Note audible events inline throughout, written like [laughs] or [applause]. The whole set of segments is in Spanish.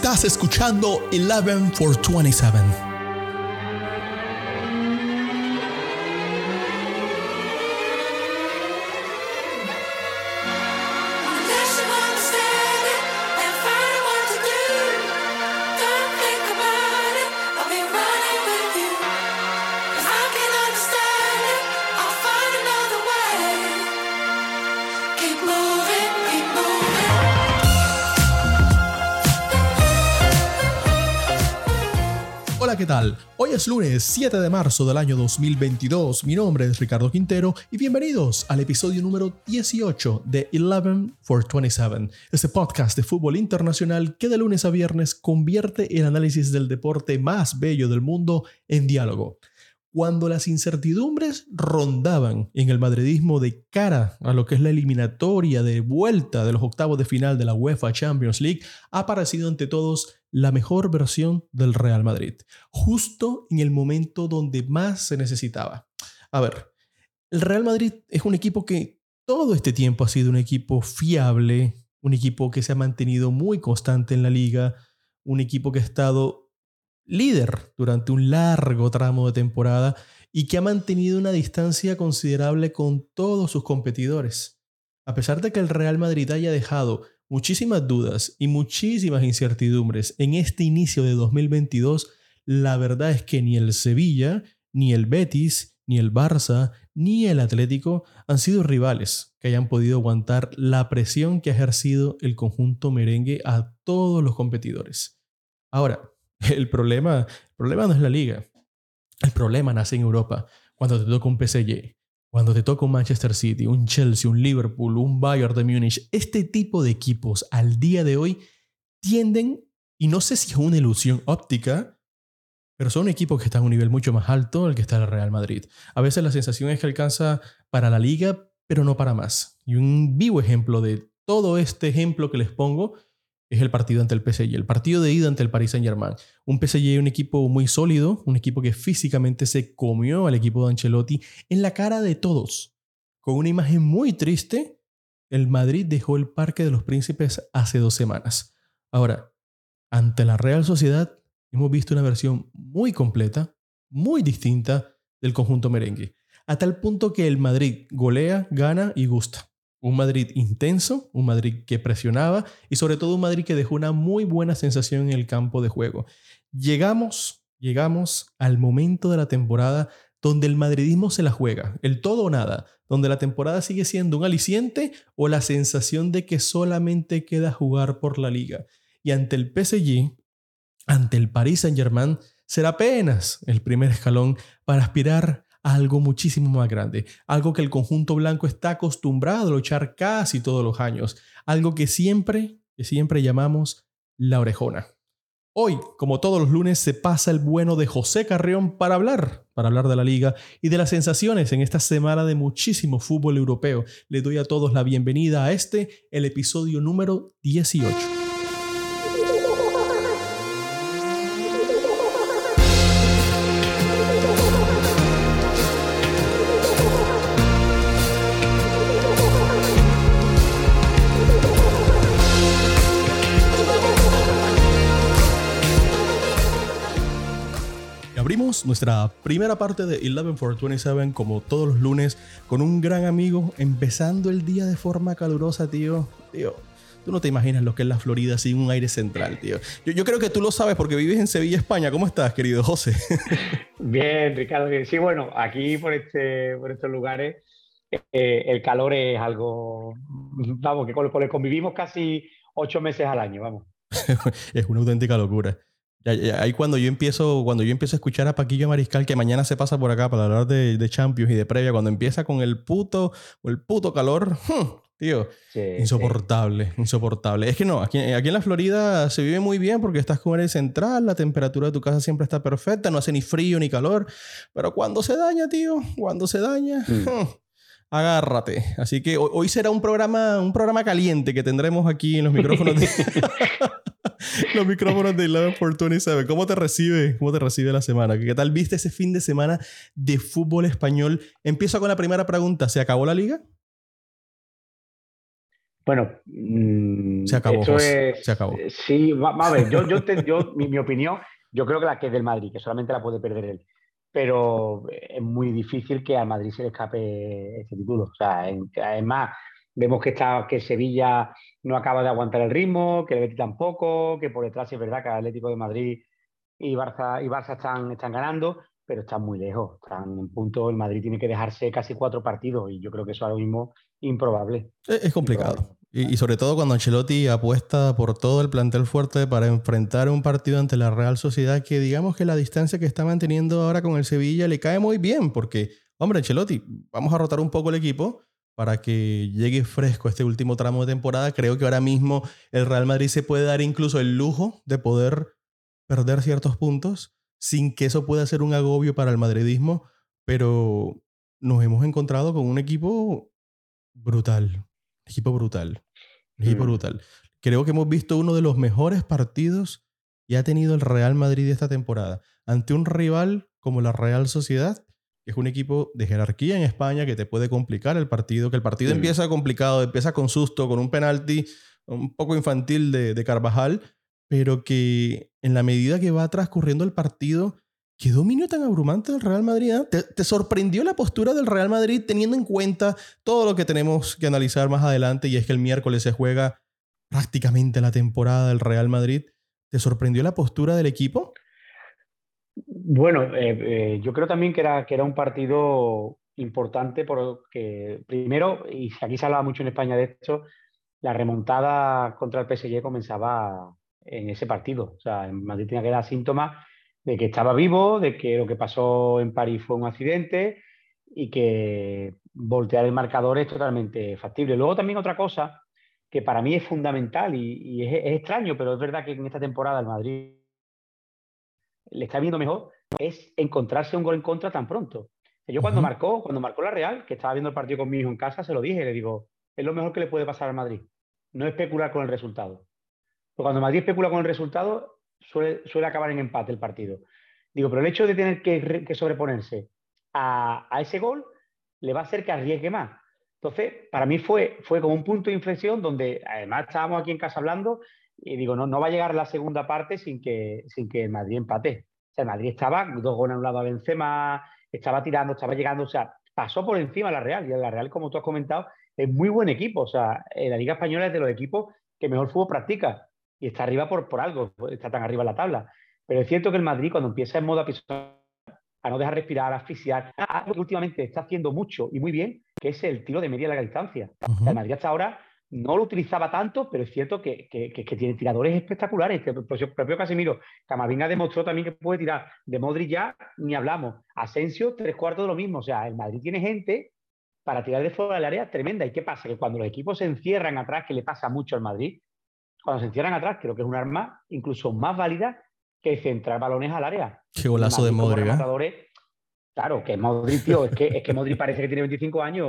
Estás escuchando 11 for 27. Hoy es lunes 7 de marzo del año 2022. Mi nombre es Ricardo Quintero y bienvenidos al episodio número 18 de 11 for 27, este podcast de fútbol internacional que de lunes a viernes convierte el análisis del deporte más bello del mundo en diálogo. Cuando las incertidumbres rondaban en el madridismo de cara a lo que es la eliminatoria de vuelta de los octavos de final de la UEFA Champions League, ha aparecido ante todos la mejor versión del Real Madrid, justo en el momento donde más se necesitaba. A ver, el Real Madrid es un equipo que todo este tiempo ha sido un equipo fiable, un equipo que se ha mantenido muy constante en la liga, un equipo que ha estado líder durante un largo tramo de temporada y que ha mantenido una distancia considerable con todos sus competidores. A pesar de que el Real Madrid haya dejado muchísimas dudas y muchísimas incertidumbres en este inicio de 2022, la verdad es que ni el Sevilla, ni el Betis, ni el Barça, ni el Atlético han sido rivales que hayan podido aguantar la presión que ha ejercido el conjunto merengue a todos los competidores. Ahora, [laughs] el problema, problema no es la liga. El problema nace en Europa, cuando te toca un PSG, cuando te toca un Manchester City, un Chelsea, un Liverpool, un Bayern de Múnich. Este tipo de equipos al día de hoy tienden, y no sé si es una ilusión óptica, pero son equipos que están a un nivel mucho más alto del que está el Real Madrid. A veces la sensación es que alcanza para la liga, pero no para más. Y un vivo ejemplo de todo este ejemplo que les pongo es el partido ante el PSG, el partido de ida ante el Paris Saint-Germain. Un PSG, un equipo muy sólido, un equipo que físicamente se comió al equipo de Ancelotti en la cara de todos. Con una imagen muy triste, el Madrid dejó el Parque de los Príncipes hace dos semanas. Ahora, ante la Real Sociedad, hemos visto una versión muy completa, muy distinta del conjunto merengue, a tal punto que el Madrid golea, gana y gusta. Un Madrid intenso, un Madrid que presionaba y sobre todo un Madrid que dejó una muy buena sensación en el campo de juego. Llegamos, llegamos al momento de la temporada donde el madridismo se la juega, el todo o nada, donde la temporada sigue siendo un aliciente o la sensación de que solamente queda jugar por la liga. Y ante el PSG, ante el Paris Saint-Germain, será apenas el primer escalón para aspirar algo muchísimo más grande, algo que el conjunto blanco está acostumbrado a luchar casi todos los años, algo que siempre, que siempre llamamos la orejona. Hoy, como todos los lunes, se pasa el bueno de José Carrión para hablar, para hablar de la liga y de las sensaciones en esta semana de muchísimo fútbol europeo. Le doy a todos la bienvenida a este, el episodio número 18. Nuestra primera parte de 11 for 27 como todos los lunes con un gran amigo empezando el día de forma calurosa, tío. Tío, tú no te imaginas lo que es la Florida sin un aire central, tío. Yo, yo creo que tú lo sabes porque vives en Sevilla, España. ¿Cómo estás, querido José? [laughs] Bien, Ricardo. bien. Sí, bueno, aquí por, este, por estos lugares eh, el calor es algo, vamos, que con con convivimos casi ocho meses al año, vamos. [laughs] es una auténtica locura. Ahí cuando yo empiezo, cuando yo empiezo a escuchar a Paquillo Mariscal, que mañana se pasa por acá para hablar de, de Champions y de previa, cuando empieza con el puto, el puto calor, [laughs] tío, Sí, sí. insoportable, insoportable. Es que no, aquí, aquí en la Florida se vive muy bien porque estás con el central, la temperatura de tu casa siempre está perfecta, no hace ni frío ni calor, pero cuando se daña, tío, cuando se daña, Mm. agárrate. Así que hoy, hoy será un programa, un programa caliente que tendremos aquí en los micrófonos de, [laughs] [laughs] los micrófonos de 11 por 27. ¿Cómo te recibe? ¿Cómo te recibe la semana? ¿Qué tal viste ese fin de semana de fútbol español? Empiezo con la primera pregunta. ¿Se acabó la liga? Bueno, mm, Se acabó, esto José, es- se acabó. eh, Sí, va, va a ver, yo, yo, te- yo- mi, mi opinión, yo creo que la que es del Madrid, que solamente la puede perder él. Pero es muy difícil que al Madrid se le escape este título. O sea, en- además, vemos que, está, que Sevilla no acaba de aguantar el ritmo, que el Betis tampoco, que por detrás es verdad que el Atlético de Madrid y Barça, y Barça están, están ganando, pero están muy lejos. Están en punto, el Madrid tiene que dejarse casi cuatro partidos y yo creo que eso ahora mismo improbable. Es, es complicado. Improbable. Y, y sobre todo cuando Ancelotti apuesta por todo el plantel fuerte para enfrentar un partido ante la Real Sociedad que digamos que la distancia que está manteniendo ahora con el Sevilla le cae muy bien porque, hombre, Ancelotti, vamos a rotar un poco el equipo para que llegue fresco este último tramo de temporada. Creo que ahora mismo el Real Madrid se puede dar incluso el lujo de poder perder ciertos puntos sin que eso pueda ser un agobio para el madridismo, pero nos hemos encontrado con un equipo brutal, equipo brutal, equipo Mm. brutal. Creo que hemos visto uno de los mejores partidos que ha tenido el Real Madrid esta temporada ante un rival como la Real Sociedad, que es un equipo de jerarquía en España que te puede complicar el partido, que el partido empieza complicado, empieza con susto, con un penalti un poco infantil de, de Carvajal, pero que en la medida que va transcurriendo el partido, qué dominio tan abrumante del Real Madrid. ¿eh? ¿Te, te sorprendió la postura del Real Madrid teniendo en cuenta todo lo que tenemos que analizar más adelante? Y es que el miércoles se juega prácticamente la temporada del Real Madrid. ¿Te sorprendió la postura del equipo? Bueno, eh, eh, yo creo también que era, que era un partido importante porque, primero, y aquí se hablaba mucho en España de esto, la remontada contra el PSG comenzaba en ese partido. O sea, en Madrid tenía que dar síntomas de que estaba vivo, de que lo que pasó en París fue un accidente y que voltear el marcador es totalmente factible. Luego también otra cosa que para mí es fundamental y, es extraño, pero es verdad que en esta temporada el Madrid le está viendo mejor, es encontrarse un gol en contra tan pronto. Yo cuando marcó, cuando marcó la Real, que estaba viendo el partido con mi hijo en casa, se lo dije, le digo, es lo mejor que le puede pasar al Madrid. No especular con el resultado. Porque cuando Madrid especula con el resultado, suele, suele acabar en empate el partido. Digo, pero el hecho de tener que sobreponerse a, a ese gol le va a hacer que arriesgue más. Entonces, para mí fue, fue como un punto de inflexión donde además estábamos aquí en casa hablando y digo, no, no va a llegar la segunda parte sin que, sin que el Madrid empate. O sea, el Madrid estaba dos goles a un lado a Benzema, estaba tirando, estaba llegando, o sea, pasó por encima la Real. Y la Real, como tú has comentado, es muy buen equipo. O sea, la Liga Española es de los equipos que mejor fútbol practica y está arriba por, por algo, está tan arriba en la tabla. Pero es cierto que el Madrid, cuando empieza en modo apisonador, a no dejar respirar, a asfixiar, a algo que últimamente está haciendo mucho y muy bien, que es el tiro de media larga distancia. O sea, el Madrid hasta ahora no lo utilizaba tanto, pero es cierto que, que- tiene tiradores espectaculares. Que el propio, propio Casemiro, Camavinga demostró también que puede tirar. De Modric ya ni hablamos. Asensio, tres cuartos de lo mismo. O sea, el Madrid tiene gente para tirar de fuera del área tremenda. ¿Y qué pasa? Que cuando los equipos se encierran atrás, que le pasa mucho al Madrid, cuando se encierran atrás, creo que es un arma incluso más válida que centrar balones al área. Qué golazo de Madrid Modric. ¿eh? Claro, que Modric, tío, es que, es que Modric parece que tiene 25 años,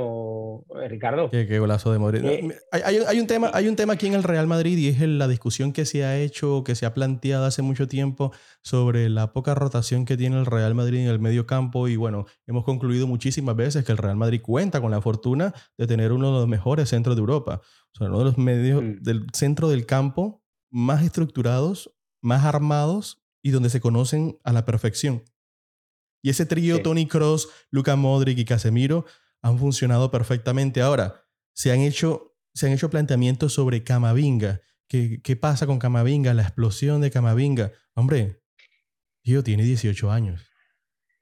eh, Ricardo. Qué, qué golazo de Modric. Eh, hay, hay- hay un tema, hay un tema aquí en el Real Madrid y es la discusión que se ha hecho, que se ha planteado hace mucho tiempo sobre la poca rotación que tiene el Real Madrid en el medio campo. Y bueno, hemos concluido muchísimas veces que el Real Madrid cuenta con la fortuna de tener uno de los mejores centros de Europa. O sea, uno de los medios Mm. del centro del campo más estructurados, más armados y donde se conocen a la perfección. Y ese trío, Sí. Tony Cross, Luka Modric y Casemiro, han funcionado perfectamente. Ahora, se han hecho, se han hecho planteamientos sobre Camavinga. ¿Qué, ¿Qué pasa con Camavinga? La explosión de Camavinga. Hombre, tío, tiene 18 años.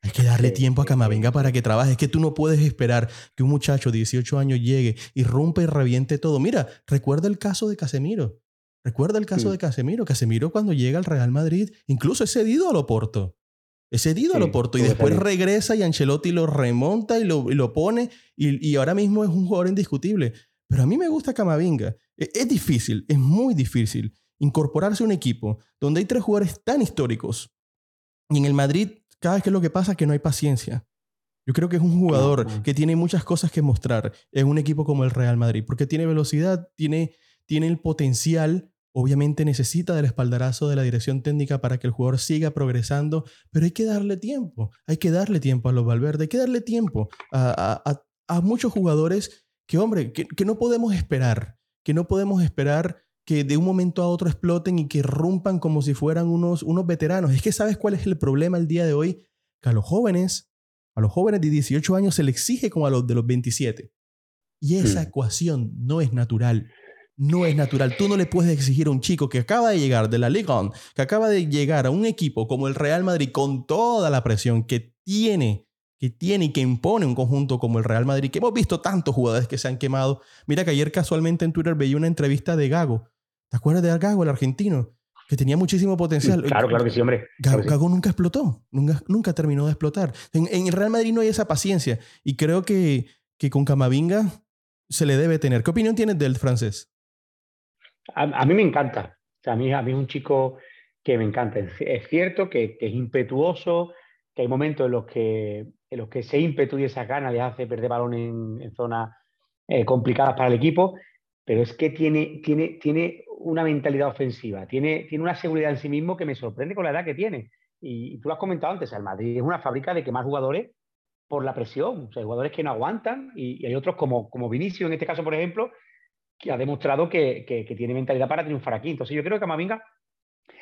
Hay que darle Sí, tiempo a Camavinga sí. para que trabaje. Es que tú no puedes esperar que un muchacho de 18 años llegue y rompa y reviente todo. Mira, recuerda el caso de Casemiro. Recuerda el caso Mm. de Casemiro. Casemiro cuando llega al Real Madrid, incluso es cedido al Oporto. Es cedido Sí, Oporto y tuvo después regresa y Ancelotti lo remonta y lo, y lo pone y, y ahora mismo es un jugador indiscutible. Pero a mí me gusta Camavinga. E- Es difícil, es muy difícil incorporarse a un equipo donde hay tres jugadores tan históricos. Y en el Madrid, cada vez que lo que pasa es que no hay paciencia. Yo creo que es un jugador que tiene muchas cosas que mostrar en un equipo como el Real Madrid, porque tiene velocidad, tiene, tiene el potencial, obviamente necesita del espaldarazo de la dirección técnica para que el jugador siga progresando, pero hay que darle tiempo, hay que darle tiempo a los Valverde, hay que darle tiempo a, a- muchos jugadores que, hombre, que, que no podemos esperar, que no podemos esperar que de un momento a otro exploten y que rompan como si fueran unos, unos veteranos. Es que sabes cuál es el problema el día de hoy, que a los jóvenes, a los jóvenes de 18 años se les exige como a los de los 27. Y esa Mm. ecuación no es natural. No es natural. Tú no le puedes exigir a un chico que acaba de llegar de la Liga On, que acaba de llegar a un equipo como el Real Madrid con toda la presión que tiene, que tiene y que impone un conjunto como el Real Madrid, que hemos visto tantos jugadores que se han quemado. Mira que ayer casualmente en Twitter veía una entrevista de Gago. ¿Te acuerdas de Gago, el argentino? Que tenía muchísimo potencial. Claro, claro que sí, hombre. Gago, Claro que sí. Gago nunca explotó, nunca, nunca terminó de explotar. En, en el Real Madrid no hay esa paciencia y creo que, que con Camavinga se le debe tener. ¿Qué opinión tienes del francés? A, mí me encanta. O sea, a, mí, es un chico que me encanta. Es, cierto que, es impetuoso, que hay momentos en los que, en los que ese ímpetu y esa gana le hace perder balón en, zonas eh, complicadas para el equipo, pero es que tiene, tiene, tiene una mentalidad ofensiva, tiene, tiene una seguridad en sí mismo que me sorprende con la edad que tiene. Y, y tú lo has comentado antes, el Madrid es una fábrica de quemar jugadores por la presión. O sea, hay jugadores que no aguantan y, y hay otros como, como Vinicio, en este caso, por ejemplo, que ha demostrado que, que- que tiene mentalidad para triunfar aquí. Entonces yo creo que Camavinga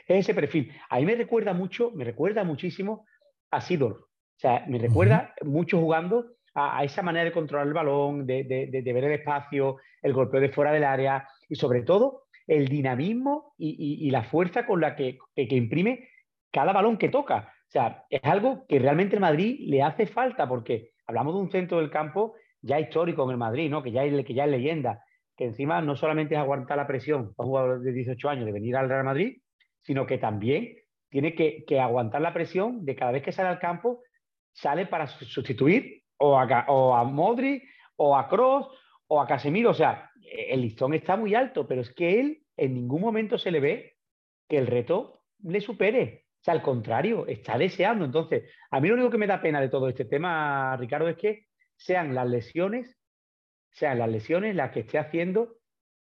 es ese perfil. A mí me recuerda mucho, me recuerda muchísimo a Sidor. O sea, me recuerda mucho jugando a, a esa manera de controlar el balón, de, de- de- de ver el espacio, el golpeo de fuera del área y sobre todo el dinamismo y, y- y la fuerza con la que, que- que imprime cada balón que toca. O sea, es algo que realmente el Madrid le hace falta porque hablamos de un centro del campo ya histórico en el Madrid, ¿no? que, ya es, que ya es leyenda, que encima no solamente es aguantar la presión para un jugador de 18 años de venir al Real Madrid, sino que también tiene que, que aguantar la presión de cada vez que sale al campo, sale para su- sustituir o a, o a Modric o a Kroos o a Casemiro. O sea, el listón está muy alto, pero es que él en ningún momento se le ve que el reto le supere. O sea, al contrario, está deseando. Entonces, a mí lo único que me da pena de todo este tema, Ricardo, es que sean las lesiones, sean las lesiones las que esté haciendo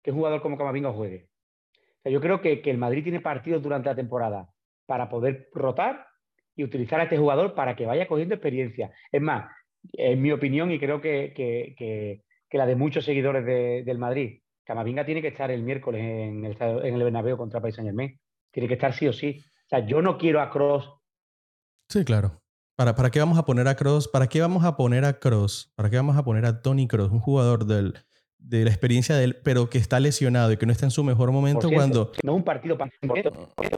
que un jugador como Camavinga juegue. O sea, yo creo que, que el Madrid tiene partidos durante la temporada para poder rotar y utilizar a este jugador para que vaya cogiendo experiencia. Es más, en mi opinión, y creo que, que- que- que la de muchos seguidores de- del Madrid, Camavinga tiene que estar el miércoles en el, en el Bernabéu contra Paris Saint Germain. Tiene que estar sí o sí. O sea, yo no quiero a Cross. Sí, claro. ¿Para, ¿Para qué vamos a poner a Cross? ¿Para qué vamos a poner a Cross? ¿Para qué vamos a poner a Tony Cross? Un jugador del, de la experiencia de él, pero que está lesionado y que no está en su mejor momento cuando, No un partido para.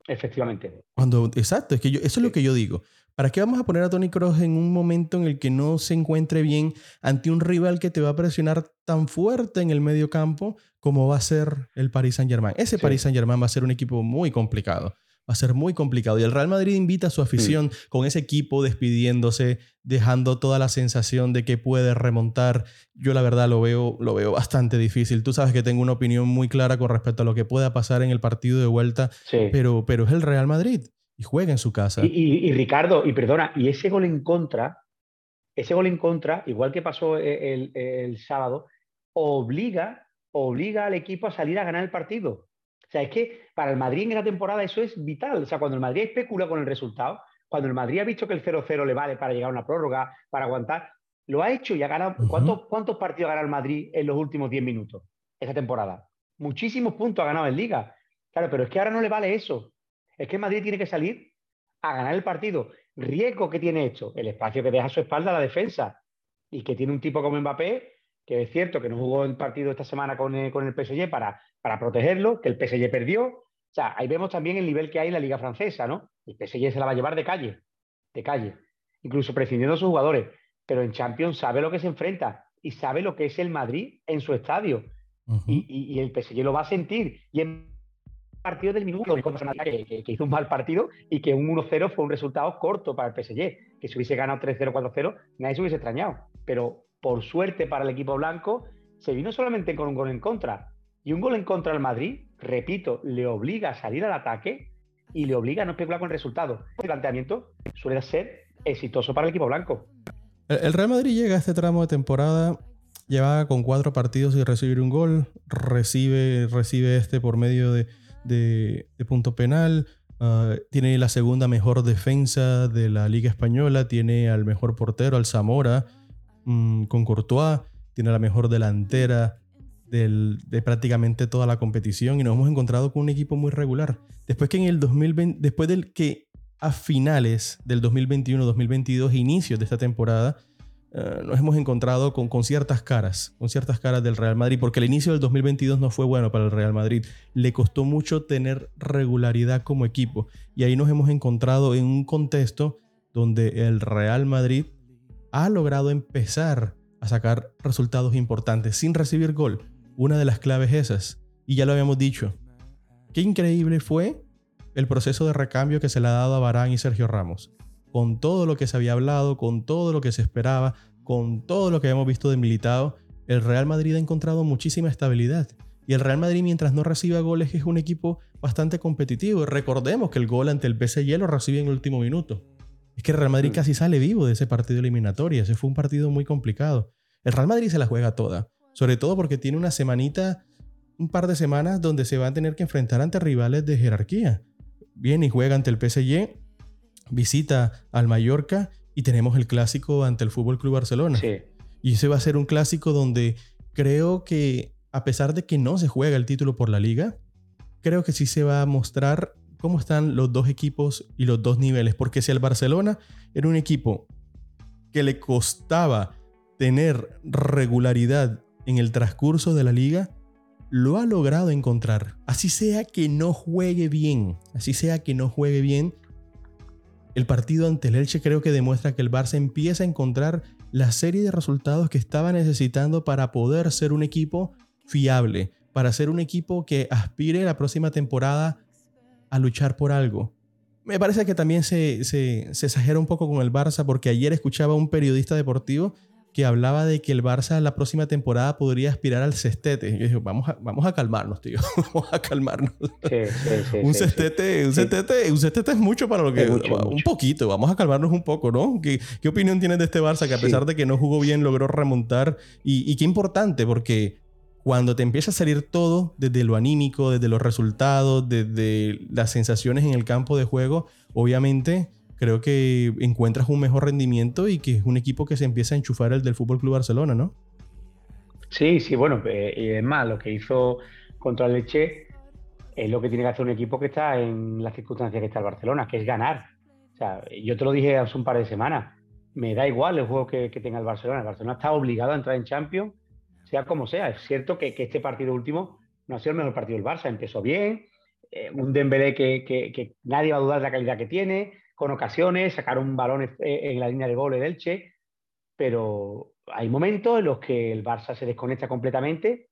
Efectivamente. cuando... Exacto, es que yo, eso es lo que yo digo. ¿Para qué vamos a poner a Tony Cross en un momento en el que no se encuentre bien ante un rival que te va a presionar tan fuerte en el medio campo como va a ser el Paris Saint Germain? Ese Sí. Paris Saint Germain va a ser un equipo muy complicado. Va a ser muy complicado. Y el Real Madrid invita a su afición con ese equipo despidiéndose, dejando toda la sensación de que puede remontar. Yo la verdad lo veo, lo veo bastante difícil. Tú sabes que tengo una opinión muy clara con respecto a lo que pueda pasar en el partido de vuelta, Sí. pero, pero es el Real Madrid y juega en su casa. Y, y- y Ricardo, y perdona, y ese gol en contra, ese gol en contra, igual que pasó e, el, el sábado, obliga, obliga al equipo a salir a ganar el partido. O sea, es que para el Madrid en esta temporada eso es vital. O sea, cuando el Madrid especula con el resultado, cuando el Madrid ha visto que el 0-0 le vale para llegar a una prórroga, para aguantar, lo ha hecho y ha ganado. ¿Cuántos, ¿Cuántos partidos ha ganado el Madrid en los últimos 10 minutos esta temporada? Muchísimos puntos ha ganado en Liga. Claro, pero es que ahora no le vale eso. Es que el Madrid tiene que salir a ganar el partido. Riesgo que tiene esto, el espacio que deja a su espalda la defensa y que tiene un tipo como Mbappé, que es cierto que no jugó el partido esta semana con el, con el PSG para, para protegerlo, que el PSG perdió. O sea, ahí vemos también el nivel que hay en la liga francesa, ¿no? El PSG se la va a llevar de calle, de calle, incluso prescindiendo de sus jugadores. Pero en Champions sabe lo que se enfrenta y sabe lo que es el Madrid en su estadio y, y- y el PSG lo va a sentir. Y en partido del minuto que, que, que hizo un mal partido y que un 1-0 fue un resultado corto para el PSG. Que si hubiese ganado 3-0, 4-0, nadie se hubiese extrañado. Pero por suerte para el equipo blanco, se vino solamente con un gol en contra. Y un gol en contra al Madrid, repito, le obliga a salir al ataque y le obliga a no especular con el resultado. El planteamiento suele ser exitoso para el equipo blanco. El Real Madrid llega a este tramo de temporada, lleva con cuatro partidos y recibir un gol, recibe, recibe este por medio de, de- de punto penal, ah, tiene la segunda mejor defensa de la Liga Española, tiene al mejor portero, al Zamora, mm, con Courtois, tiene la mejor delantera del- de prácticamente toda la competición y nos hemos encontrado con un equipo muy regular. Después que en el 2020, después del que a finales del 2021-2022, inicios de esta temporada, eh, nos hemos encontrado con, con ciertas caras, con ciertas caras del Real Madrid, porque el inicio del 2022 no fue bueno para el Real Madrid. Le costó mucho tener regularidad como equipo y ahí nos hemos encontrado en un contexto donde el Real Madrid ha logrado empezar a sacar resultados importantes sin recibir gol. Una de las claves esas, y ya lo habíamos dicho, qué increíble fue el proceso de recambio que se le ha dado a Barán y Sergio Ramos. Con todo lo que se había hablado, con todo lo que se esperaba, con todo lo que habíamos visto de Militao, el Real Madrid ha encontrado muchísima estabilidad. Y el Real Madrid, mientras no reciba goles, es un equipo bastante competitivo. Recordemos que el gol ante el PSG lo recibe en el último minuto. Es que el Real Madrid Mm. casi sale vivo de ese partido eliminatorio. Ese fue un partido muy complicado. El Real Madrid se la juega toda. Sobre todo porque tiene una semanita, un par de semanas donde se va a tener que enfrentar ante rivales de jerarquía. Viene y juega ante el PSG, visita al Mallorca y tenemos el clásico ante el Fútbol Club Barcelona. Sí. Y ese va a ser un clásico donde creo que, a pesar de que no se juega el título por la liga, creo que sí se va a mostrar cómo están los dos equipos y los dos niveles. Porque si el Barcelona era un equipo que le costaba tener regularidad en el transcurso de la liga, lo ha logrado encontrar. Así sea que no juegue bien, así sea que no juegue bien, el partido ante el Elche creo que demuestra que el Barça empieza a encontrar la serie de resultados que estaba necesitando para poder ser un equipo fiable, para ser un equipo que aspire la próxima temporada a luchar por algo. Me parece que también se, se, se exagera un poco con el Barça porque ayer escuchaba a un periodista deportivo que hablaba de que el Barça la próxima temporada podría aspirar al cestete. Y yo dije, vamos a, vamos a calmarnos, tío. [laughs] vamos a calmarnos. Sí, sí, sí, [laughs] un, cestete, un, Sí. cestete, un cestete es mucho para lo que... Mucho, un mucho. poquito, vamos a calmarnos un poco, ¿no? ¿Qué, qué opinión tienes de este Barça que a pesar de que no jugó bien logró remontar? Y, y qué importante, porque cuando te empieza a salir todo, desde lo anímico, desde los resultados, desde las sensaciones en el campo de juego, obviamente creo que encuentras un mejor rendimiento y que es un equipo que se empieza a enchufar el del Fútbol Club Barcelona, ¿no? Sí, sí, bueno, eh, y es más, lo que hizo contra el Leche es lo que tiene que hacer un equipo que está en las circunstancias que está el Barcelona, que es ganar. O sea, yo te lo dije hace un par de semanas, me da igual el juego que, que tenga el Barcelona. El Barcelona está obligado a entrar en Champions, sea como sea. Es cierto que, este partido último no ha sido el mejor partido del Barça. Empezó bien, eh, un Dembélé que, que- nadie va a dudar de la calidad que tiene, con ocasiones, sacaron balones eh, en la línea de gol el Elche, pero hay momentos en los que el Barça se desconecta completamente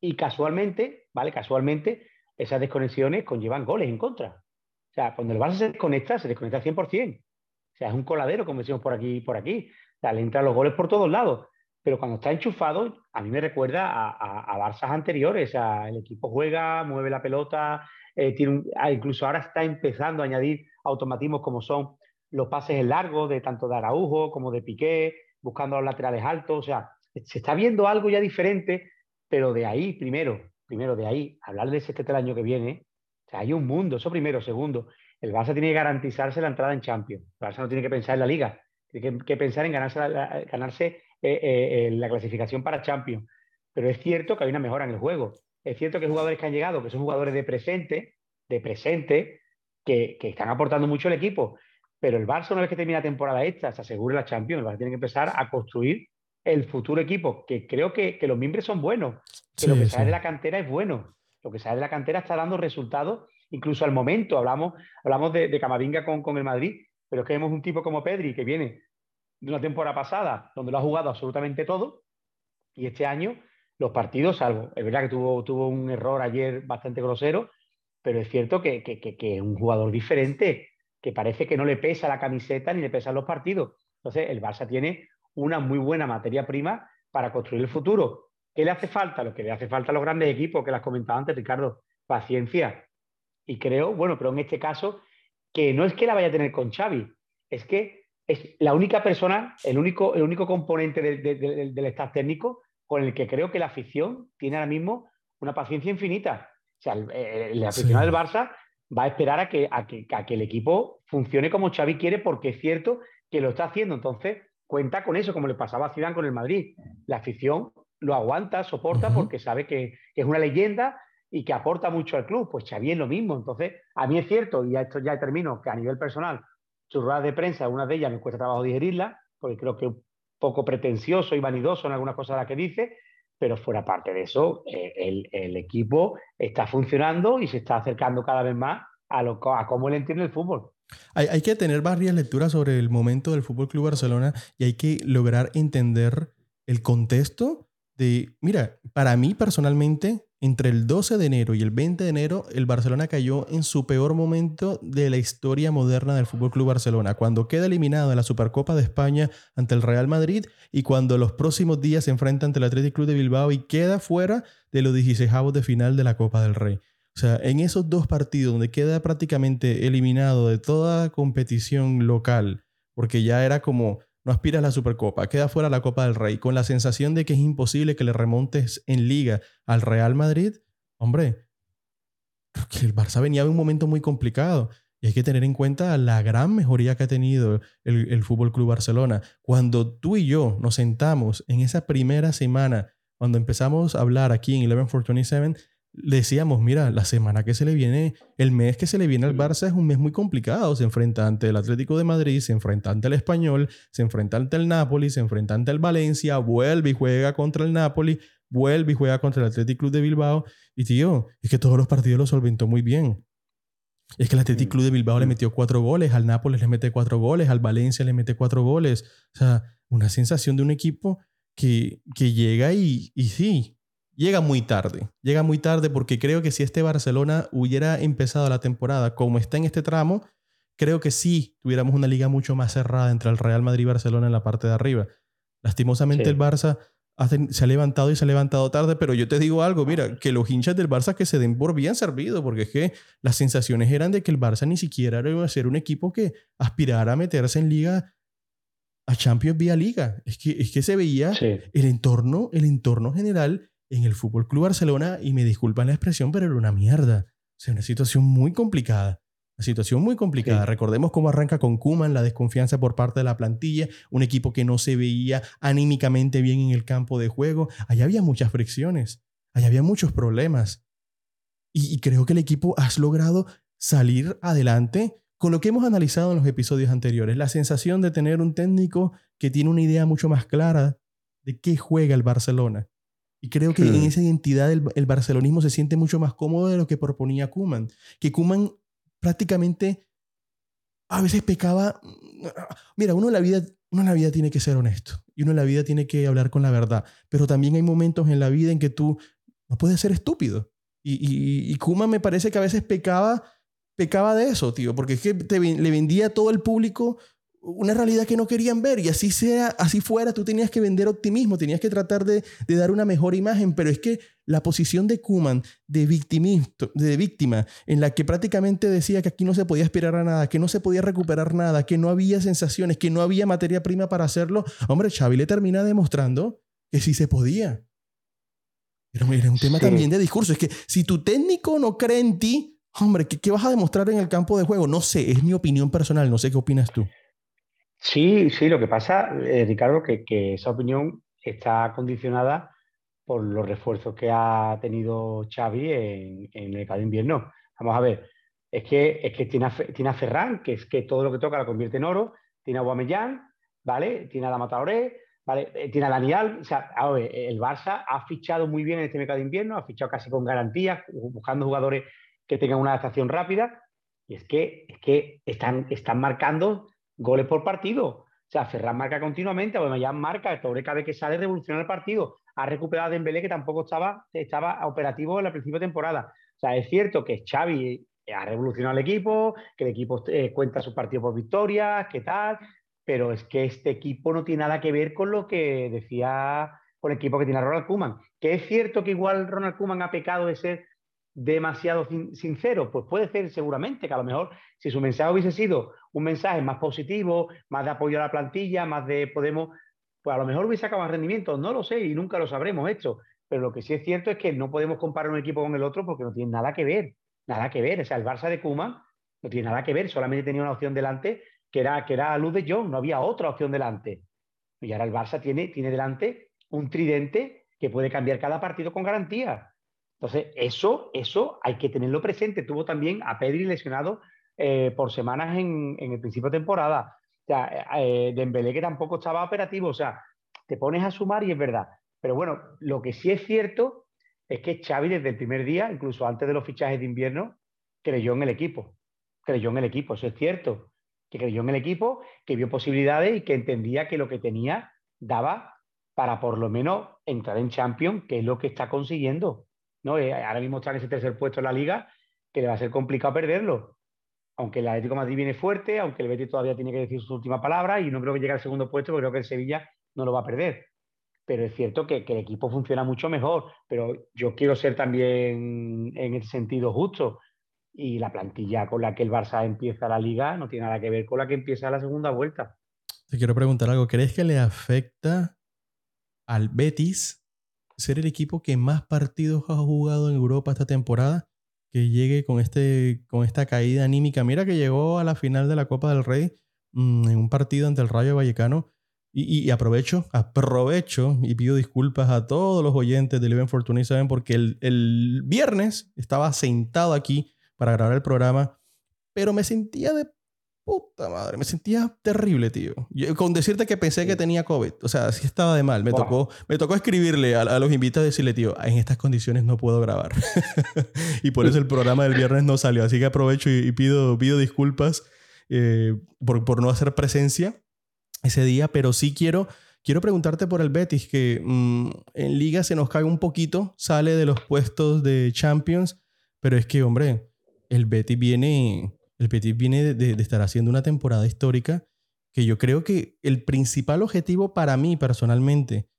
y casualmente, ¿vale? Casualmente, esas desconexiones conllevan goles en contra. O sea, cuando el Barça se desconecta, se desconecta al 100%. O sea, es un coladero, como decimos por aquí por aquí. O sea, le entran los goles por todos lados. Pero cuando está enchufado, a mí me recuerda a, a, a Barças anteriores. El equipo juega, mueve la pelota, eh, tiene ah, incluso ahora está empezando a añadir automatismos como son los pases en largo de tanto de Araujo como de Piqué, buscando los laterales altos. O sea, se está viendo algo ya diferente, pero de ahí, primero, primero de ahí, hablar de sextete el año que viene, o sea, hay un mundo, eso primero. Segundo, el Barça tiene que garantizarse la entrada en Champions. El Barça no tiene que pensar en la Liga, tiene que, que pensar en ganarse, la- ganarse eh, eh, la clasificación para Champions. Pero es cierto que hay una mejora en el juego. Es cierto que hay jugadores que han llegado, que son jugadores de presente, de presente, que, que están aportando mucho al equipo. Pero el Barça, una vez que termina la temporada esta, se asegure la Champions, el Barça tiene que empezar a construir el futuro equipo, que creo que, que los miembros son buenos, que lo que sí. sale de la cantera es bueno. Lo que sale de la cantera está dando resultados, incluso al momento. Hablamos, hablamos de, de Camavinga con, con el Madrid, pero es que vemos un tipo como Pedri, que viene de una temporada pasada, donde lo ha jugado absolutamente todo, y este año los partidos, salvo, es verdad que tuvo, tuvo un error ayer bastante grosero, pero es cierto que, que, que, es un jugador diferente, que parece que no le pesa la camiseta ni le pesan los partidos. Entonces, el Barça tiene una muy buena materia prima para construir el futuro. ¿Qué le hace falta? Lo que le hace falta a los grandes equipos, que las comentaba antes, Ricardo, paciencia. Y creo, bueno, pero en este caso, que no es que la vaya a tener con Xavi, es que es la única persona, el único, el único componente del, staff técnico con el que creo que la afición tiene ahora mismo una paciencia infinita. O sea, el, el aficionado Sí. del Barça va a esperar a que, a, que, a que el equipo funcione como Xavi quiere, porque es cierto que lo está haciendo. Entonces, cuenta con eso, como le pasaba a Zidane con el Madrid. La afición lo aguanta, soporta, porque sabe que, que es una leyenda y que aporta mucho al club. Pues Xavi es lo mismo. Entonces, a mí es cierto, y a esto ya termino, que a nivel personal, sus ruedas de prensa, algunas de ellas me cuesta trabajo digerirlas, porque creo que un poco pretencioso y vanidoso en algunas cosas las que dice, pero fuera parte de eso, eh, el, equipo está funcionando y se está acercando cada vez más a, lo, a cómo él entiende el fútbol. Hay, hay que tener varias lecturas sobre el momento del Fútbol Club Barcelona y hay que lograr entender el contexto de. Mira, para mí personalmente, entre el 12 de enero y el 20 de enero, el Barcelona cayó en su peor momento de la historia moderna del Fútbol Club Barcelona, cuando queda eliminado de la Supercopa de España ante el Real Madrid y cuando los próximos días se enfrenta ante el Athletic Club de Bilbao y queda fuera de los 16 de final de la Copa del Rey. O sea, en esos dos partidos donde queda prácticamente eliminado de toda competición local, porque ya era como, no aspiras a la Supercopa, queda fuera la Copa del Rey, con la sensación de que es imposible que le remontes en liga al Real Madrid, hombre, que el Barça venía de un momento muy complicado. Y hay que tener en cuenta la gran mejoría que ha tenido el, el Fútbol Club Barcelona. Cuando tú y yo nos sentamos en esa primera semana, cuando empezamos a hablar aquí en 11 for 27, decíamos, mira, la semana que se le viene, el mes que se le viene al Barça es un mes muy complicado. Se enfrenta ante el Atlético de Madrid, se enfrenta ante el Español, se enfrenta ante el Napoli, se enfrenta ante el Valencia, vuelve y juega contra el Napoli, vuelve y juega contra el Athletic Club de Bilbao. Y tío, es que todos los partidos los solventó muy bien. Es que el Athletic Club de Bilbao le metió cuatro goles, al Nápoles le mete cuatro goles, al Valencia le mete cuatro goles. O sea, una sensación de un equipo que, que llega y, y sí, llega muy tarde. Llega muy tarde porque creo que si este Barcelona hubiera empezado la temporada como está en este tramo, creo que sí tuviéramos una liga mucho más cerrada entre el Real Madrid y Barcelona en la parte de arriba. Lastimosamente Sí. el Barça se ha levantado y se ha levantado tarde, pero yo te digo algo, mira, que los hinchas del Barça que se den por bien servido, porque es que las sensaciones eran de que el Barça ni siquiera iba a ser un equipo que aspirara a meterse en liga a Champions vía liga. Es que, es que se veía Sí. el entorno, el entorno general en el Fútbol Club Barcelona, y me disculpan la expresión, pero era una mierda. O sea, una situación muy complicada. Una situación muy complicada. Sí. Recordemos cómo arranca con Kuman, la desconfianza por parte de la plantilla, un equipo que no se veía anímicamente bien en el campo de juego. Allá había muchas fricciones, allá había muchos problemas. Y, y creo que el equipo has logrado salir adelante con lo que hemos analizado en los episodios anteriores. La sensación de tener un técnico que tiene una idea mucho más clara de qué juega el Barcelona. Y creo que Hmm. en esa identidad el, el barcelonismo se siente mucho más cómodo de lo que proponía Kuman. Que Kuman prácticamente a veces pecaba. Mira, uno en la vida, uno en la vida tiene que ser honesto y uno en la vida tiene que hablar con la verdad. Pero también hay momentos en la vida en que tú no puedes ser estúpido. Y, y, y Koeman me parece que a veces pecaba, pecaba de eso, tío, porque es que te le vendía a todo el público una realidad que no querían ver y así sea, así fuera, tú tenías que vender optimismo, tenías que tratar de, de dar una mejor imagen, pero es que la posición de Kuman de, de víctima, en la que prácticamente decía que aquí no se podía esperar a nada, que no se podía recuperar nada, que no había sensaciones, que no había materia prima para hacerlo, hombre, Xavi le termina demostrando que sí se podía. Pero era un tema Sí. también de discurso, es que si tu técnico no cree en ti, hombre, ¿qué, qué vas a demostrar en el campo de juego? No sé, es mi opinión personal, no sé qué opinas tú. Sí, sí, lo que pasa, eh, Ricardo, que, esa opinión está condicionada por los refuerzos que ha tenido Xavi en, el mercado de invierno. Vamos a ver, es que, es que tiene, a, tiene Ferran, que es que todo lo que toca lo convierte en oro, tiene a Guamellán, ¿vale? Tiene a la Mataoré, ¿vale? Eh, tiene a Daniel, o sea, el Barça ha fichado muy bien en este mercado de invierno, ha fichado casi con garantías, buscando jugadores que tengan una adaptación rápida, y es que, es que están, están marcando goles por partido. O sea, Ferran marca continuamente, Aubameyang marca, Toure cada vez que sale revoluciona el partido. Ha recuperado a Dembélé que tampoco estaba, estaba operativo en la principio de temporada. O sea, es cierto que Xavi ha revolucionado el equipo, que el equipo eh, cuenta sus partidos por victorias, que tal, pero es que este equipo no tiene nada que ver con lo que decía con el equipo que tiene Ronald Koeman. Que es cierto que igual Ronald Koeman ha pecado de ser demasiado sin- sincero, pues puede ser seguramente que a lo mejor si su mensaje hubiese sido un mensaje más positivo, más de apoyo a la plantilla, más de podemos, pues a lo mejor hubiese sacado más rendimiento, no lo sé y nunca lo sabremos esto, pero lo que sí es cierto es que no podemos comparar un equipo con el otro porque no tiene nada que ver, nada que ver, o sea, el Barça de Koeman no tiene nada que ver, solamente tenía una opción delante que era, que era Luz de Jong, no había otra opción delante. Y ahora el Barça tiene, tiene delante un tridente que puede cambiar cada partido con garantía. Entonces, eso, eso hay que tenerlo presente. Tuvo también a Pedri lesionado eh, por semanas en, en, el principio de temporada. O sea, eh, Dembélé que tampoco estaba operativo. O sea, te pones a sumar y es verdad. Pero bueno, lo que sí es cierto es que Xavi desde el primer día, incluso antes de los fichajes de invierno, creyó en el equipo. Creyó en el equipo, eso es cierto. Que creyó en el equipo, que vio posibilidades y que entendía que lo que tenía daba para por lo menos entrar en Champions, que es lo que está consiguiendo. ¿No? Eh, ahora mismo está en ese tercer puesto en la liga, que le va a ser complicado perderlo. Aunque el Atlético de Madrid viene fuerte, aunque el Betis todavía tiene que decir su última palabra y no creo que llegue al segundo puesto, pero creo que el Sevilla no lo va a perder. Pero es cierto que, el equipo funciona mucho mejor, pero yo quiero ser también en ese sentido justo. Y la plantilla con la que el Barça empieza la liga no tiene nada que ver con la que empieza la segunda vuelta. Te quiero preguntar algo. ¿Crees que le afecta al Betis ser el equipo que más partidos ha jugado en Europa esta temporada? Que llegue con, este, con esta caída anímica. Mira que llegó a la final de la Copa del Rey mmm, en un partido ante el Rayo Vallecano. Y, y, aprovecho, aprovecho y pido disculpas a todos los oyentes de Eleven Fortuna y saben porque el, el viernes estaba sentado aquí para grabar el programa, pero me sentía de puta madre, me sentía terrible, tío. Yo, con decirte que pensé que tenía COVID, o sea, sí estaba de mal. Me, wow. tocó, me tocó escribirle a, a, los invitados y decirle, tío, en estas condiciones no puedo grabar. [laughs] y por eso el programa del viernes no salió. Así que aprovecho y, y pido, pido disculpas eh, por, por no hacer presencia ese día, pero sí quiero, quiero preguntarte por el Betis, que mmm, en liga se nos cae un poquito, sale de los puestos de Champions, pero es que, hombre, el Betis viene, el Betis viene de, estar haciendo una temporada histórica que yo creo que el principal objetivo para mí personalmente,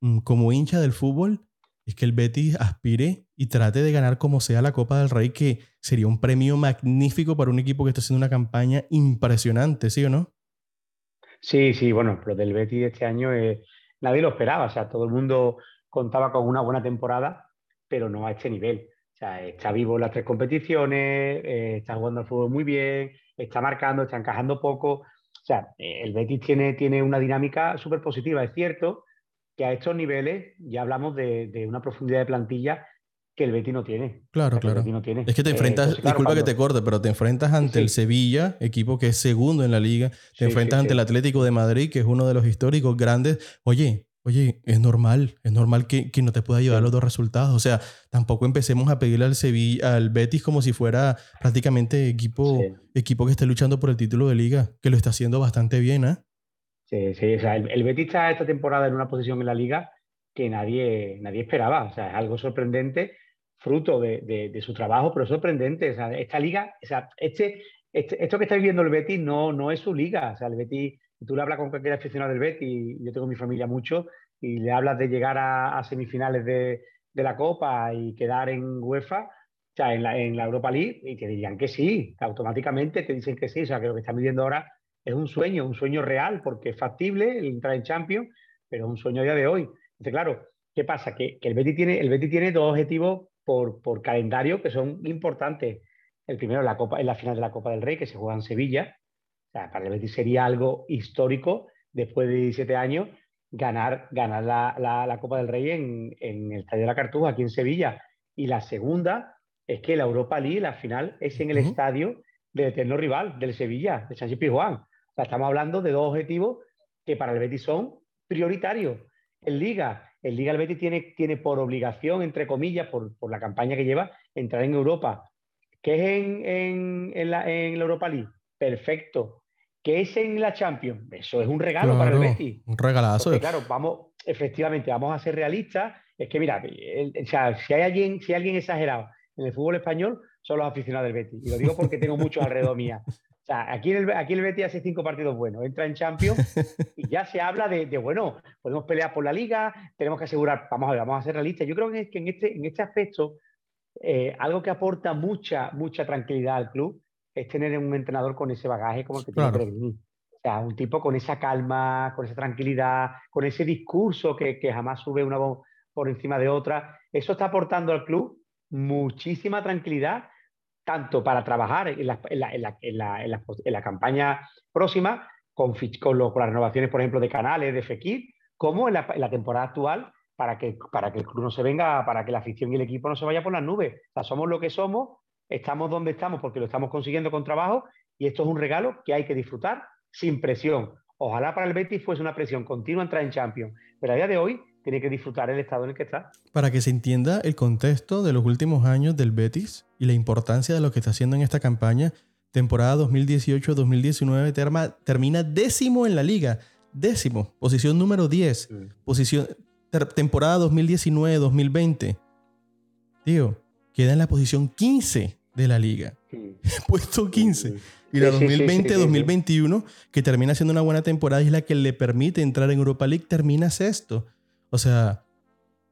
mmm, como hincha del fútbol, es que el Betis aspire y trate de ganar como sea la Copa del Rey, que sería un premio magnífico para un equipo que está haciendo una campaña impresionante, ¿sí o no? Sí, sí, bueno, lo del Betis este año eh, nadie lo esperaba, o sea, todo el mundo contaba con una buena temporada, pero no a este nivel. Sea, está vivo en las tres competiciones, eh, está jugando al fútbol muy bien, está marcando, está encajando poco. O sea, eh, el Betis tiene, tiene una dinámica súper positiva. Es cierto que a estos niveles ya hablamos de, de una profundidad de plantilla que el Betis no tiene. Claro, claro. No tiene. Es que te enfrentas, eh, entonces, claro, disculpa cuando... que te corte, pero te enfrentas ante sí. el Sevilla, equipo que es segundo en la liga, te sí, enfrentas sí, ante el Atlético de Madrid, que es uno de los históricos grandes. Oye, oye, es normal, es normal que, que no te pueda llevar los dos resultados. O sea, tampoco empecemos a pedirle al Sevilla, al Betis como si fuera prácticamente equipo, equipo que esté luchando por el título de liga, que lo está haciendo bastante bien, ¿eh? Sí, sí, o sea, el, el Betis está esta temporada en una posición en la liga que nadie, nadie esperaba. O sea, es algo sorprendente fruto de, de, de, su trabajo, pero sorprendente. O sea, esta liga, o sea, este, este, esto que estáis viendo el Betis no, no es su liga. O sea, el Betis, tú le hablas con cualquier aficionado del Betis, yo tengo mi familia mucho, y le hablas de llegar a, semifinales de, la Copa y quedar en UEFA, o sea, en la, en la Europa League, y te dirían que sí, automáticamente te dicen que sí. O sea, que lo que están viviendo ahora es un sueño, un sueño real, porque es factible el entrar en Champions, pero es un sueño a día de hoy. Entonces, claro, ¿qué pasa? Que, el, Betis tiene, el Betis tiene dos objetivos por, calendario que son importantes. El primero la, la final de la Copa del Rey, que se juega en Sevilla. O sea, para el Betis sería algo histórico, después de 17 años, ganar, ganar la, la, la Copa del Rey en, en, el Estadio de la Cartuja, aquí en Sevilla. Y la segunda es que la Europa League, la final, es en el uh -huh. estadio del eterno rival, del Sevilla, de Sánchez Pizjuán. O sea, estamos hablando de dos objetivos que para el Betis son prioritarios. En Liga, el Liga el Betis tiene, tiene por obligación, entre comillas, por, por, la campaña que lleva, entrar en Europa. ¿Qué es en, en, en, la, en la Europa League? Perfecto. Que es en la Champions. Eso es un regalo para el Betis. un regalazo. Porque, claro, vamos, efectivamente, vamos a ser realistas. Es que, mira, el- o sea, si hay alguien, si hay alguien exagerado en el fútbol español, son los aficionados del Betis. Y lo digo porque tengo muchos alrededor mía. O sea, aquí, el, aquí el Betis hace cinco partidos buenos, entra en Champions y ya se habla de, de, bueno, podemos pelear por la liga, tenemos que asegurar, vamos a ver, vamos a ser realistas. Yo creo que, que en, este, en este aspecto, eh, algo que aporta mucha, mucha tranquilidad al club es tener un entrenador con ese bagaje como el que Claro. tiene Pellegrini. O sea, un tipo con esa calma, con esa tranquilidad, con ese discurso que, que jamás sube una voz por encima de otra. Eso está aportando al club muchísima tranquilidad, tanto para trabajar en la, en la- en la- en la- en la- campaña próxima, con, con, lo- con las renovaciones, por ejemplo, de Canales, de Fekir, como en la, en la temporada actual, para que, para que el club no se venga, para que la afición y el equipo no se vaya por las nubes. O sea, somos lo que somos, estamos donde estamos porque lo estamos consiguiendo con trabajo y esto es un regalo que hay que disfrutar sin presión. Ojalá para el Betis fuese una presión continua entrar en Champions, pero a día de hoy tiene que disfrutar el estado en el que está. Para que se entienda el contexto de los últimos años del Betis y la importancia de lo que está haciendo en esta campaña, temporada 2018-2019 terma- termina décimo en la liga, décimo, posición número 10, posición, ter- temporada 2019-2020. Tío, queda en la posición 15 de la liga, puesto 15. Y la Sí, sí, sí, sí, sí, sí. 2020-2021, que termina siendo una buena temporada y es la que le permite entrar en Europa League, termina sexto. O sea,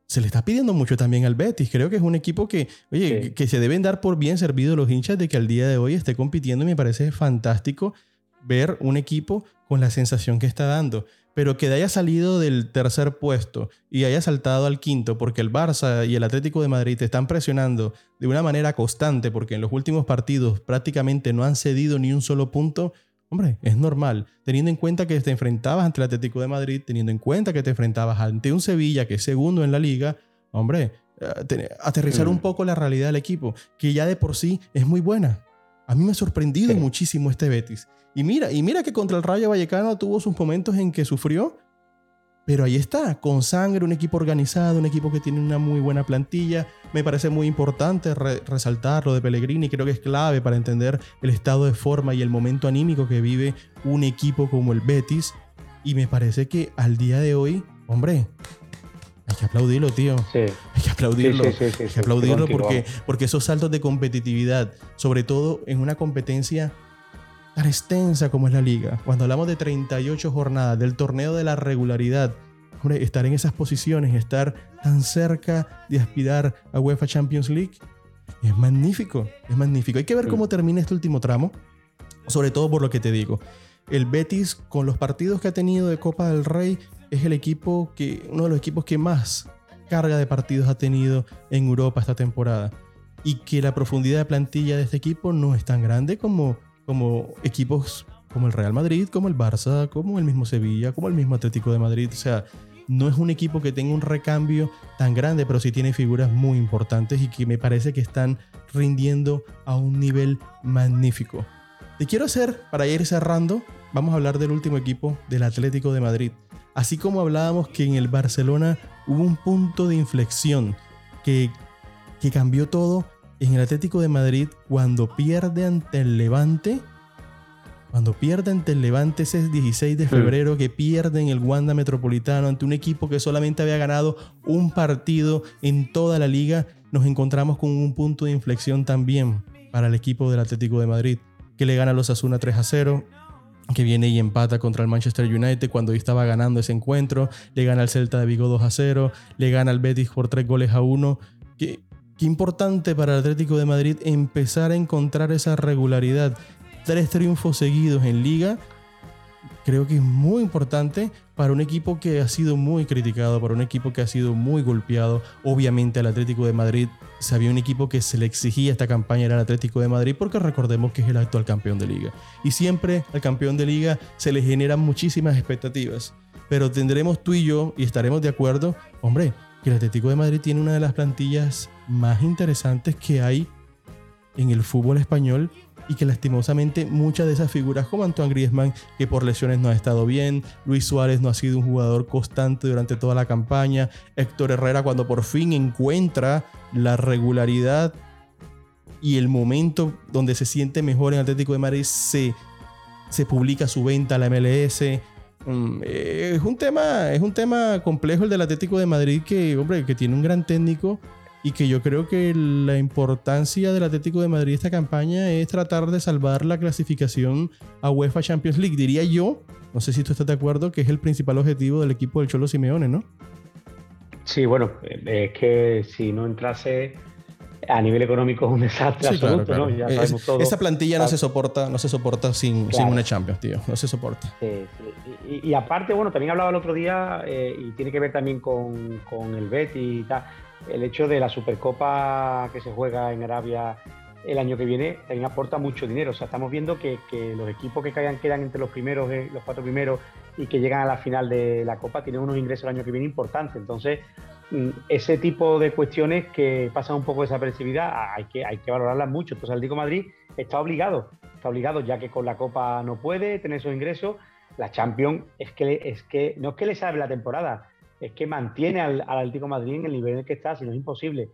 se le está pidiendo mucho también al Betis. Creo que es un equipo que, oye, que- que se deben dar por bien servidos los hinchas de que al día de hoy esté compitiendo y me parece fantástico ver un equipo con la sensación que está dando. Pero que haya salido del tercer puesto y haya saltado al quinto porque el Barça y el Atlético de Madrid te están presionando de una manera constante porque en los últimos partidos prácticamente no han cedido ni un solo punto, hombre, es normal. Teniendo en cuenta que te enfrentabas ante el Atlético de Madrid, teniendo en cuenta que te enfrentabas ante un Sevilla que es segundo en la liga, hombre, eh, te- aterrizar Mm. un poco la realidad del equipo, que ya de por sí es muy buena. A mí me ha sorprendido Sí. muchísimo este Betis. Y mira, y mira que contra el Rayo Vallecano tuvo sus momentos en que sufrió, pero ahí está, con sangre, un equipo organizado, un equipo que tiene una muy buena plantilla. Me parece muy importante re- resaltar lo de Pellegrini, creo que es clave para entender el estado de forma y el momento anímico que vive un equipo como el Betis. Y me parece que al día de hoy, hombre, hay que aplaudirlo, tío. Sí. Hay que aplaudirlo. Sí, sí, hay que aplaudirlo porque, porque esos saltos de competitividad, sobre todo en una competencia tan extensa como es la liga, cuando hablamos de 38 jornadas, del torneo de la regularidad, hombre, estar en esas posiciones, estar tan cerca de aspirar a UEFA Champions League, es magnífico, es magnífico. Hay que ver cómo termina este último tramo, sobre todo por lo que te digo. El Betis, con los partidos que ha tenido de Copa del Rey, es el equipo que, uno de los equipos que más carga de partidos ha tenido en Europa esta temporada. Y que la profundidad de plantilla de este equipo no es tan grande como, como equipos como el Real Madrid, como el Barça, como el mismo Sevilla, como el mismo Atlético de Madrid. O sea, no es un equipo que tenga un recambio tan grande, pero sí tiene figuras muy importantes y que me parece que están rindiendo a un nivel magnífico. Te quiero hacer, para ir cerrando, vamos a hablar del último equipo, del Atlético de Madrid. Así como hablábamos que en el Barcelona hubo un punto de inflexión que, que cambió todo, en el Atlético de Madrid cuando pierde ante el Levante, cuando pierde ante el Levante ese 16 de febrero que pierde en el Wanda Metropolitano ante un equipo que solamente había ganado un partido en toda la liga, nos encontramos con un punto de inflexión también para el equipo del Atlético de Madrid, que le gana a los Asuna 3 a 0, que viene y empata contra el Manchester United cuando estaba ganando ese encuentro, le gana al Celta de Vigo 2 a 0, le gana al Betis por 3 goles a 1. Qué, qué importante para el Atlético de Madrid empezar a encontrar esa regularidad. Tres triunfos seguidos en liga. Creo que es muy importante para un equipo que ha sido muy criticado, para un equipo que ha sido muy golpeado. Obviamente al Atlético de Madrid sabía un equipo que se le exigía esta campaña era el Atlético de Madrid porque recordemos que es el actual campeón de liga. Y siempre al campeón de liga se le generan muchísimas expectativas. Pero tendremos tú y yo y estaremos de acuerdo, hombre, el Atlético de Madrid tiene una de las plantillas más interesantes que hay en el fútbol español y que lastimosamente muchas de esas figuras como Antoine Griezmann, que por lesiones no ha estado bien, Luis Suárez no ha sido un jugador constante durante toda la campaña, Héctor Herrera cuando por fin encuentra la regularidad y el momento donde se siente mejor en Atlético de Madrid se se publica su venta a la MLS. Mm, eh, es, un tema, es un tema complejo el del Atlético de Madrid que, hombre, que tiene un gran técnico y que yo creo que la importancia del Atlético de Madrid esta campaña es tratar de salvar la clasificación a UEFA Champions League. Diría yo, no sé si tú estás de acuerdo, que es el principal objetivo del equipo del Cholo Simeone, ¿no? Sí, bueno, eh, es que si no entrase a nivel económico es un desastre Sí, absoluto, claro. ¿no? Ya Es- sabemos todo. esa plantilla no Claro. se soporta, no se soporta sin, sin Claro. una Champions, tío. No se soporta. Sí, sí. Y, y aparte, bueno, también hablaba el otro día, eh, y tiene que ver también con, con el Betis y tal, el hecho de la Supercopa que se juega en Arabia el año que viene también aporta mucho dinero. O sea, estamos viendo que, que los equipos que caigan, quedan entre los primeros, eh, los cuatro primeros y que llegan a la final de la Copa tienen unos ingresos el año que viene importantes. Entonces, ese tipo de cuestiones que pasan un poco desapercibidas hay que, hay que valorarlas mucho. Entonces, el Atlético de Madrid está obligado, está obligado ya que con la Copa no puede tener esos ingresos. La Champions es que, es que no es que le sabe la temporada, es que mantiene al, al Atlético de Madrid en el nivel en el que está, si no es imposible.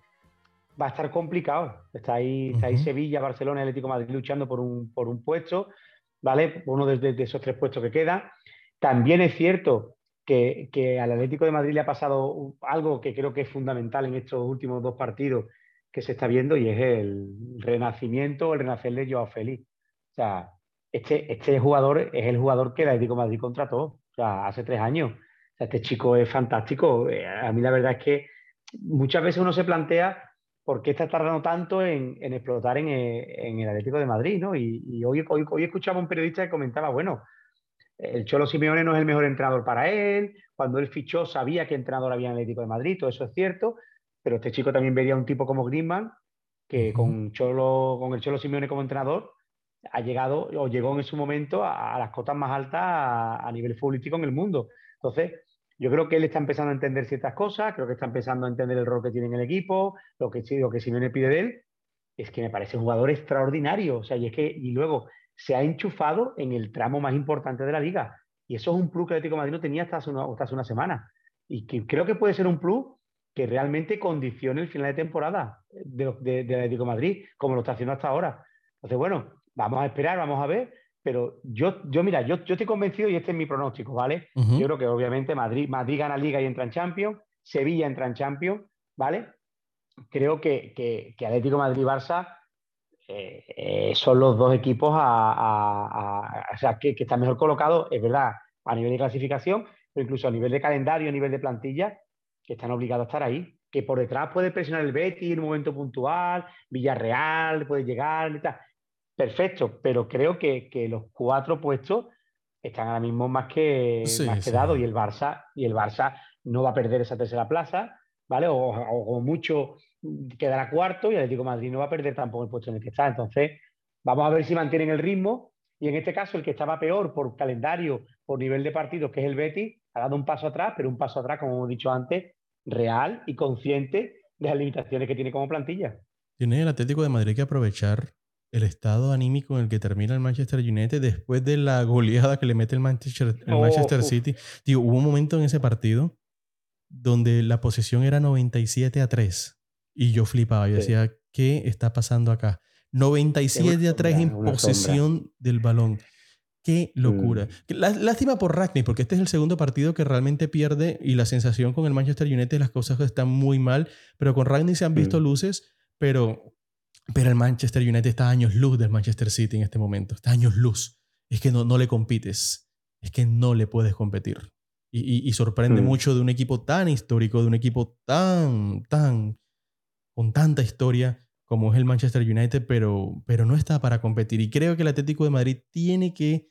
Va a estar complicado. Está ahí, está ahí. Sevilla, Barcelona y Atlético de Madrid luchando por un, por un puesto, ¿vale? Uno de, de- de esos tres puestos que quedan. También es cierto que, que al Atlético de Madrid le ha pasado algo que creo que es fundamental en estos últimos dos partidos que se está viendo y es el renacimiento, el renacer de Joao Félix. O sea, este, este jugador es el jugador que el Atlético de Madrid contrató, o sea, hace tres años. O sea, este chico es fantástico. Eh, A mí la verdad es que muchas veces uno se plantea por qué está tardando tanto en, en explotar en, eh, en el Atlético de Madrid, ¿no? Y, y hoy, hoy, hoy escuchaba un periodista que comentaba, bueno, el Cholo Simeone no es el mejor entrenador para él, cuando él fichó sabía qué entrenador había en el Atlético de Madrid, todo eso es cierto, pero este chico también vería a un tipo como Griezmann, que con, Cholo, con el Cholo Simeone como entrenador ha llegado o llegó en su momento a, a las cotas más altas a, a nivel futbolístico en el mundo. Entonces, yo creo que él está empezando a entender ciertas cosas, creo que está empezando a entender el rol que tiene en el equipo, lo que, lo que Simeone pide de él, es que me parece un jugador extraordinario. O sea, y es que, y luego se ha enchufado en el tramo más importante de la liga. Y eso es un plus que el Atlético de Madrid no tenía hasta hace una, hasta hace una semana. Y que creo que puede ser un plus que realmente condicione el final de temporada de, los- de, del Atlético de Madrid, como lo está haciendo hasta ahora. Entonces, bueno, vamos a esperar, vamos a ver. Pero yo, yo mira, yo, yo estoy convencido y este es mi pronóstico, ¿vale? Yo creo que obviamente Madrid, Madrid gana Liga y entra en Champions, Sevilla entra en Champions, ¿vale? Creo que, que, que Atlético de Madrid y Barça eh, eh, son los dos equipos a, a- a- o sea, que, que están mejor colocados, es verdad, a nivel de clasificación, pero incluso a nivel de calendario, a nivel de plantilla, que están obligados a estar ahí. Que por detrás puede presionar el Betis en un momento puntual, Villarreal puede llegar y tal. Perfecto, pero creo que, que los cuatro puestos están ahora mismo más que, Sí, más que sí. dados y el Barça y el Barça no va a perder esa tercera plaza, ¿vale? O, o como mucho quedará cuarto y Atlético de Madrid no va a perder tampoco el puesto en el que está. Entonces, vamos a ver si mantienen el ritmo y en este caso el que estaba peor por calendario, por nivel de partidos, que es el Betis, ha dado un paso atrás, pero un paso atrás, como hemos dicho antes, real y consciente de las limitaciones que tiene como plantilla. Tiene el Atlético de Madrid que aprovechar el estado anímico en el que termina el Manchester United después de la goleada que le mete el Manchester, el Oh, Manchester. City. Tío, hubo un momento en ese partido donde la posesión era 97 a 3 y yo flipaba. Yo Sí. decía, ¿qué está pasando acá? 97 a 3 en sombra, posesión del balón. Qué locura. Mm. Lástima por Ragnick, porque este es el segundo partido que realmente pierde y la sensación con el Manchester United, las cosas están muy mal, pero con Ragnick se han visto Mm. luces, pero, pero el Manchester United está a años luz del Manchester City en este momento, está a años luz. Es que no, no le compites, es que no le puedes competir. Y, y- y sorprende Mm. mucho de un equipo tan histórico, de un equipo tan, tan, con tanta historia como es el Manchester United, pero, pero no está para competir. Y creo que el Atlético de Madrid tiene que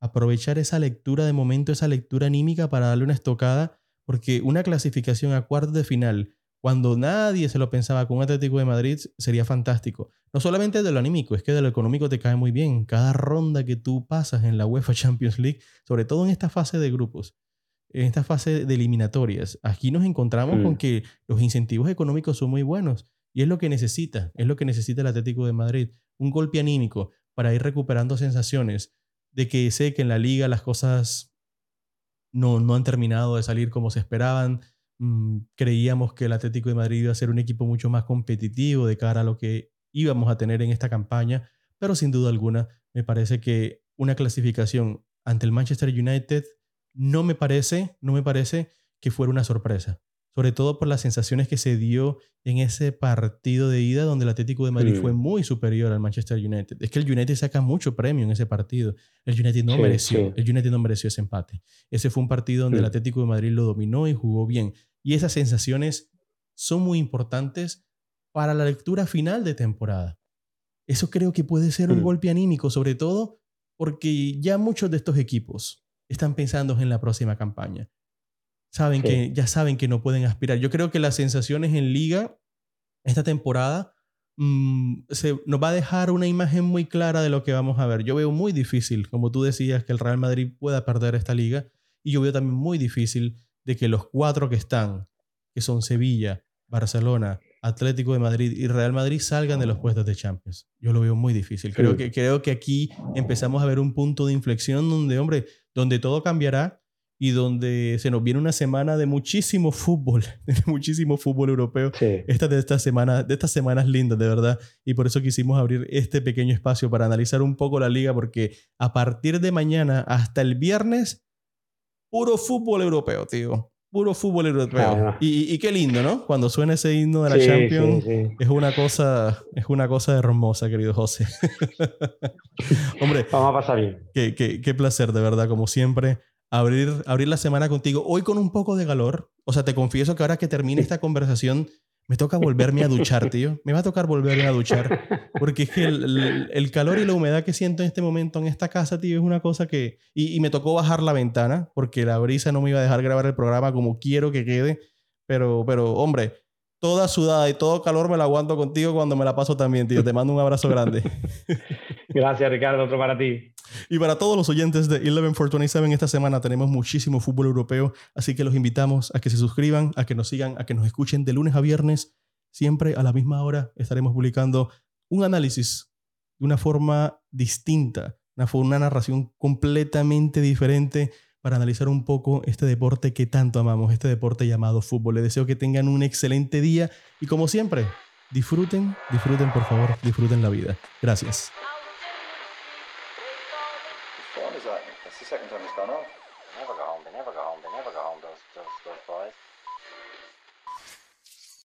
aprovechar esa lectura de momento, esa lectura anímica para darle una estocada, porque una clasificación a cuartos de final, cuando nadie se lo pensaba con un Atlético de Madrid, sería fantástico. No solamente de lo anímico, es que de lo económico te cae muy bien. Cada ronda que tú pasas en la UEFA [laughs] Champions League, sobre todo en esta fase de grupos, en esta fase de eliminatorias, aquí nos encontramos Mm. con que los incentivos económicos son muy buenos y es lo que necesita, es lo que necesita el Atlético de Madrid, un golpe anímico para ir recuperando sensaciones de que sé que en la liga las cosas no, no han terminado de salir como se esperaban. Mm, creíamos que el Atlético de Madrid iba a ser un equipo mucho más competitivo de cara a lo que íbamos a tener en esta campaña, pero sin duda alguna me parece que una clasificación ante el Manchester United no me parece, no me parece que fuera una sorpresa. Sobre todo por las sensaciones que se dio en ese partido de ida donde el Atlético de Madrid Mm. fue muy superior al Manchester United. Es que el United saca mucho premio en ese partido. El United no Sí, mereció, sí. el United no mereció ese empate. Ese fue un partido donde el. Atlético de Madrid lo dominó y jugó bien. Y esas sensaciones son muy importantes para la lectura final de temporada. Eso creo que puede ser un golpe anímico, sobre todo porque ya muchos de estos equipos están pensando en la próxima campaña. Saben Sí. que, ya saben que no pueden aspirar. Yo creo que las sensaciones en liga esta temporada mm, se, nos va a dejar una imagen muy clara de lo que vamos a ver. Yo veo muy difícil, como tú decías, que el Real Madrid pueda perder esta liga. Y yo veo también muy difícil de que los cuatro que están, que son Sevilla, Barcelona, Atlético de Madrid y Real Madrid, salgan de los puestos de Champions. Yo lo veo muy difícil. Creo, Sí. que, creo que aquí empezamos a ver un punto de inflexión donde, hombre, donde todo cambiará y donde se nos viene una semana de muchísimo fútbol, [laughs] de muchísimo fútbol europeo Sí. esta de estas semanas, de estas semanas lindas, de verdad. Y por eso quisimos abrir este pequeño espacio para analizar un poco la liga, porque a partir de mañana hasta el viernes, puro fútbol europeo, tío. Puro fútbol europeo. Y- y qué lindo, ¿no? Cuando suena ese himno de la Sí, Champions. sí, sí. Es una cosa, es una cosa hermosa, querido José. [laughs] Hombre, Vamos a pasar bien. Qué, qué- qué placer, de verdad, como siempre, abrir, abrir la semana contigo. Hoy con un poco de calor. O sea, te confieso que ahora que termine esta conversación, me toca volverme a duchar, tío. Me va a tocar volverme a duchar. Porque es que el, el- calor y la humedad que siento en este momento en esta casa, tío, es una cosa que... Y, y me tocó bajar la ventana porque la brisa no me iba a dejar grabar el programa como quiero que quede. Pero, pero, hombre, toda sudada y todo calor me la aguanto contigo cuando me la paso también, tío. Te mando un abrazo grande. [laughs] Gracias, Ricardo. Otro para ti. Y para todos los oyentes de 11 for 27 esta semana tenemos muchísimo fútbol europeo, así que los invitamos a que se suscriban, a que nos sigan, a que nos escuchen de lunes a viernes. Siempre a la misma hora estaremos publicando un análisis de una forma distinta, una, una narración completamente diferente para analizar un poco este deporte que tanto amamos, este deporte llamado fútbol. Les deseo que tengan un excelente día y como siempre, disfruten, disfruten por favor, disfruten la vida. Gracias.